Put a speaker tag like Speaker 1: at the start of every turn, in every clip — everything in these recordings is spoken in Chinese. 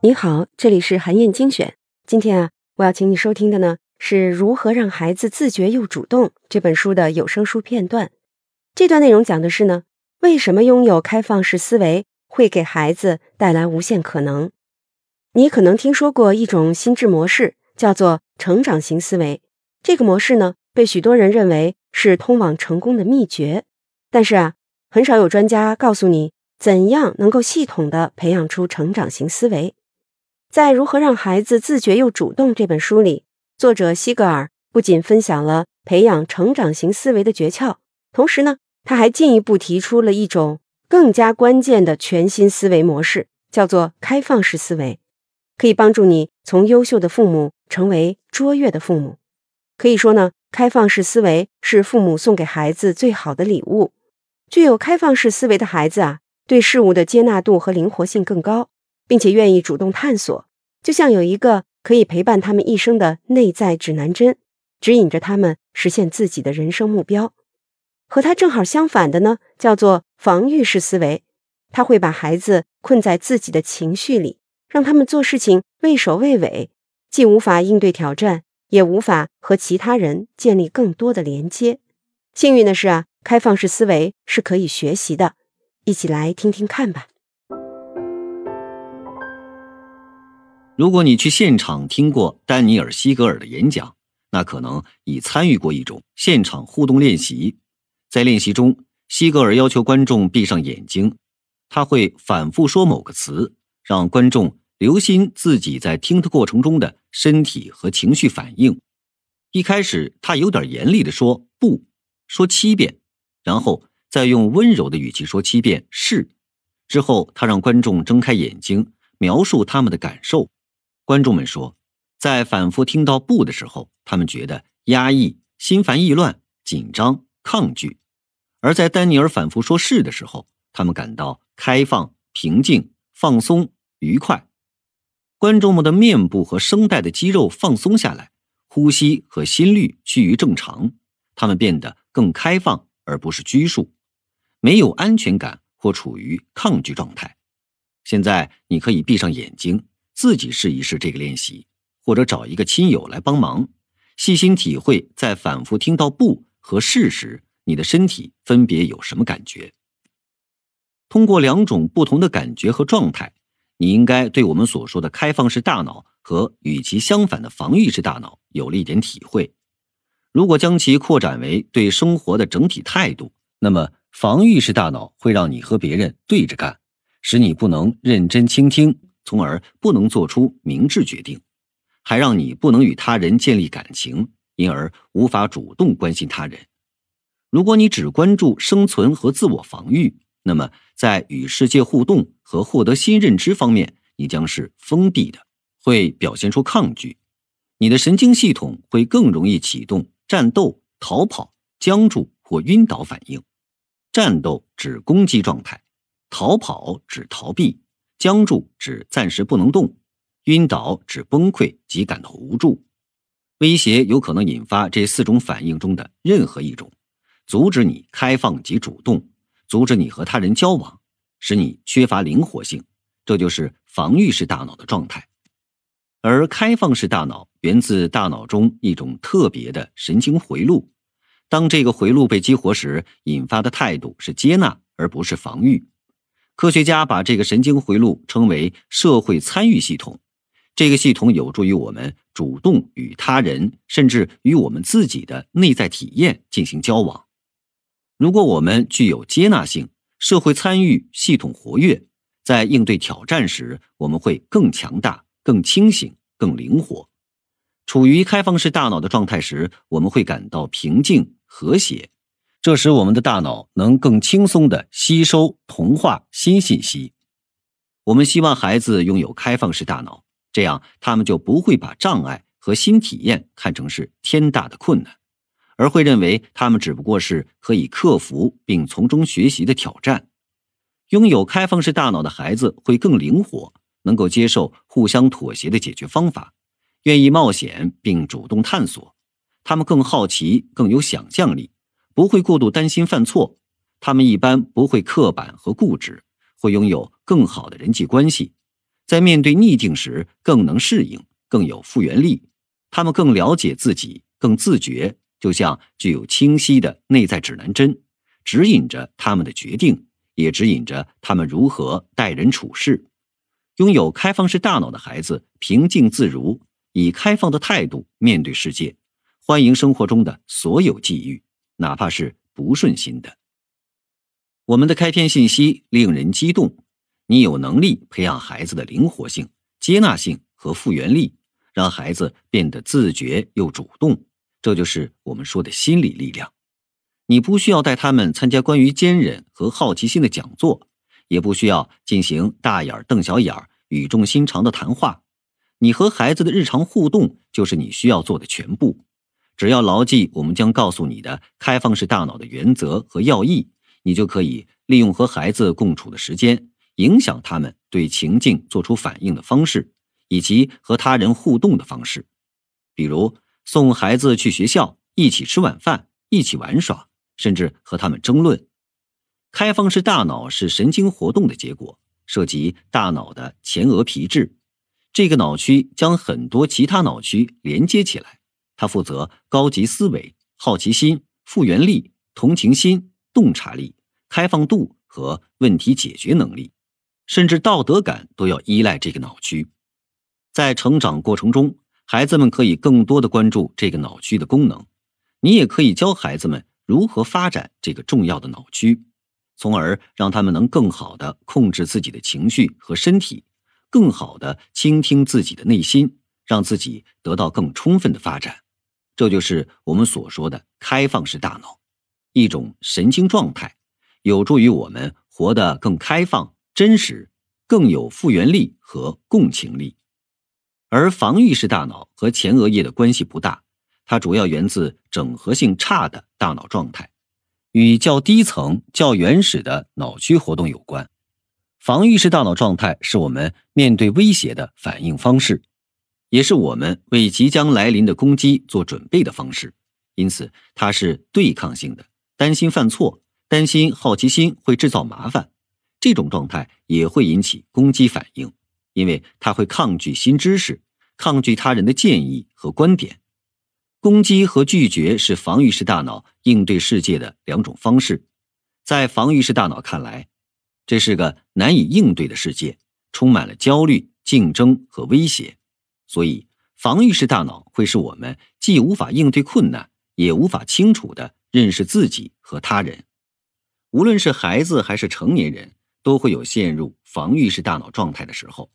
Speaker 1: 你好，这里是韩燕精选。今天啊，我要请你收听的呢是如何让孩子自觉又主动这本书的有声书片段。这段内容讲的是呢，为什么拥有开放式思维会给孩子带来无限可能。你可能听说过一种心智模式，叫做成长型思维。这个模式呢，被许多人认为是通往成功的秘诀。但是啊，很少有专家告诉你怎样能够系统的培养出成长型思维。在《如何让孩子自觉又主动》这本书里，作者西格尔不仅分享了培养成长型思维的诀窍，同时呢，他还进一步提出了一种更加关键的全新思维模式，叫做开放式思维，可以帮助你从优秀的父母成为卓越的父母。可以说呢，开放式思维是父母送给孩子最好的礼物。具有开放式思维的孩子啊，对事物的接纳度和灵活性更高。并且愿意主动探索，就像有一个可以陪伴他们一生的内在指南针，指引着他们实现自己的人生目标。和他正好相反的呢，叫做防御式思维，他会把孩子困在自己的情绪里，让他们做事情畏首畏尾，既无法应对挑战，也无法和其他人建立更多的连接。幸运的是啊，开放式思维是可以学习的，一起来听听看吧。
Speaker 2: 如果你去现场听过丹尼尔·西格尔的演讲，那可能已参与过一种现场互动练习。在练习中，西格尔要求观众闭上眼睛，他会反复说某个词，让观众留心自己在听的过程中的身体和情绪反应。一开始，他有点严厉地说“不”，说七遍，然后再用温柔的语气说七遍“是”。之后，他让观众睁开眼睛，描述他们的感受。观众们说，在反复听到“不”的时候，他们觉得压抑、心烦意乱、紧张、抗拒；而在丹尼尔反复说“是”的时候，他们感到开放、平静、放松、愉快。观众们的面部和声带的肌肉放松下来，呼吸和心率趋于正常，他们变得更开放，而不是拘束，没有安全感或处于抗拒状态。现在，你可以闭上眼睛。自己试一试这个练习，或者找一个亲友来帮忙，细心体会在反复听到“不”和“是”时，你的身体分别有什么感觉。通过两种不同的感觉和状态，你应该对我们所说的开放式大脑和与其相反的防御式大脑有了一点体会。如果将其扩展为对生活的整体态度，那么防御式大脑会让你和别人对着干，使你不能认真倾听。从而不能做出明智决定，还让你不能与他人建立感情，因而无法主动关心他人。如果你只关注生存和自我防御，那么在与世界互动和获得新认知方面，你将是封闭的，会表现出抗拒。你的神经系统会更容易启动战斗、逃跑、僵住或晕倒反应。战斗指攻击状态，逃跑指逃避。僵住指暂时不能动，晕倒指崩溃及感到无助，威胁有可能引发这四种反应中的任何一种，阻止你开放及主动，阻止你和他人交往，使你缺乏灵活性，这就是防御式大脑的状态。而开放式大脑源自大脑中一种特别的神经回路，当这个回路被激活时，引发的态度是接纳而不是防御。科学家把这个神经回路称为社会参与系统，这个系统有助于我们主动与他人，甚至与我们自己的内在体验进行交往。如果我们具有接纳性，社会参与系统活跃，在应对挑战时，我们会更强大、更清醒、更灵活。处于开放式大脑的状态时，我们会感到平静、和谐。这使我们的大脑能更轻松地吸收、同化新信息。我们希望孩子拥有开放式大脑，这样他们就不会把障碍和新体验看成是天大的困难，而会认为他们只不过是可以克服并从中学习的挑战。拥有开放式大脑的孩子会更灵活，能够接受互相妥协的解决方法，愿意冒险并主动探索。他们更好奇，更有想象力。不会过度担心犯错，他们一般不会刻板和固执，会拥有更好的人际关系，在面对逆境时更能适应，更有复原力。他们更了解自己，更自觉，就像具有清晰的内在指南针，指引着他们的决定，也指引着他们如何待人处事。拥有开放式大脑的孩子，平静自如，以开放的态度面对世界，欢迎生活中的所有际遇，哪怕是不顺心的。我们的开篇信息令人激动，你有能力培养孩子的灵活性、接纳性和复原力，让孩子变得自觉又主动，这就是我们说的心理力量。你不需要带他们参加关于坚韧和好奇心的讲座，也不需要进行大眼瞪小眼、语重心长的谈话。你和孩子的日常互动就是你需要做的全部。只要牢记我们将告诉你的开放式大脑的原则和要义。你就可以利用和孩子共处的时间，影响他们对情境做出反应的方式，以及和他人互动的方式。比如送孩子去学校，一起吃晚饭，一起玩耍，甚至和他们争论。开放式大脑是神经活动的结果，涉及大脑的前额皮质。这个脑区将很多其他脑区连接起来，他负责高级思维、好奇心、复原力、同情心、洞察力。开放度和问题解决能力，甚至道德感都要依赖这个脑区。在成长过程中，孩子们可以更多的关注这个脑区的功能。你也可以教孩子们如何发展这个重要的脑区，从而让他们能更好的控制自己的情绪和身体，更好的倾听自己的内心，让自己得到更充分的发展。这就是我们所说的开放式大脑，一种神经状态。有助于我们活得更开放、真实，更有复原力和共情力。而防御式大脑和前额叶的关系不大，它主要源自整合性差的大脑状态，与较低层、较原始的脑区活动有关。防御式大脑状态是我们面对威胁的反应方式，也是我们为即将来临的攻击做准备的方式，因此它是对抗性的，担心犯错。担心好奇心会制造麻烦，这种状态也会引起攻击反应，因为它会抗拒新知识，抗拒他人的建议和观点。攻击和拒绝是防御式大脑应对世界的两种方式。在防御式大脑看来，这是个难以应对的世界，充满了焦虑、竞争和威胁。所以，防御式大脑会使我们既无法应对困难，也无法清楚地认识自己和他人。无论是孩子还是成年人，都会有陷入防御式大脑状态的时候。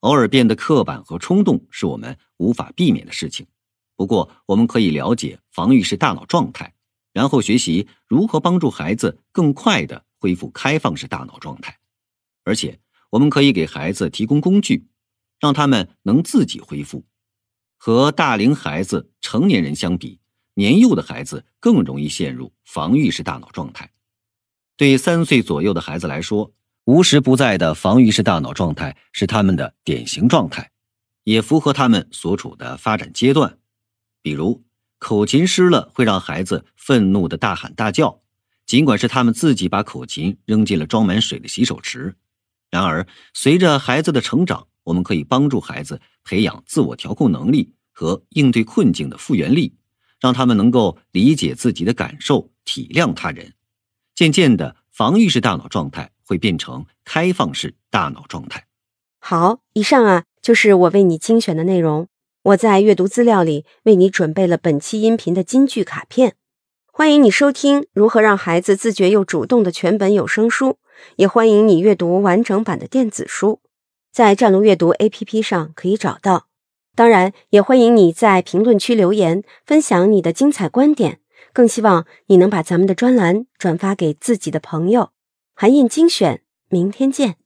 Speaker 2: 偶尔变得刻板和冲动是我们无法避免的事情。不过，我们可以了解防御式大脑状态，然后学习如何帮助孩子更快地恢复开放式大脑状态。而且，我们可以给孩子提供工具，让他们能自己恢复。和大龄孩子、成年人相比，年幼的孩子更容易陷入防御式大脑状态。对三岁左右的孩子来说，无时不在的防御式大脑状态是他们的典型状态，也符合他们所处的发展阶段。比如，口琴湿了会让孩子愤怒的大喊大叫，尽管是他们自己把口琴扔进了装满水的洗手池。然而，随着孩子的成长，我们可以帮助孩子培养自我调控能力和应对困境的复原力，让他们能够理解自己的感受，体谅他人。渐渐的，防御式大脑状态会变成开放式大脑状态。
Speaker 1: 好，以上啊就是我为你精选的内容。我在阅读资料里为你准备了本期音频的金句卡片，欢迎你收听《如何让孩子自觉又主动》的全本有声书，也欢迎你阅读完整版的电子书，在战龙阅读 APP 上可以找到。当然，也欢迎你在评论区留言，分享你的精彩观点。更希望你能把咱们的专栏转发给自己的朋友。韩印精选，明天见。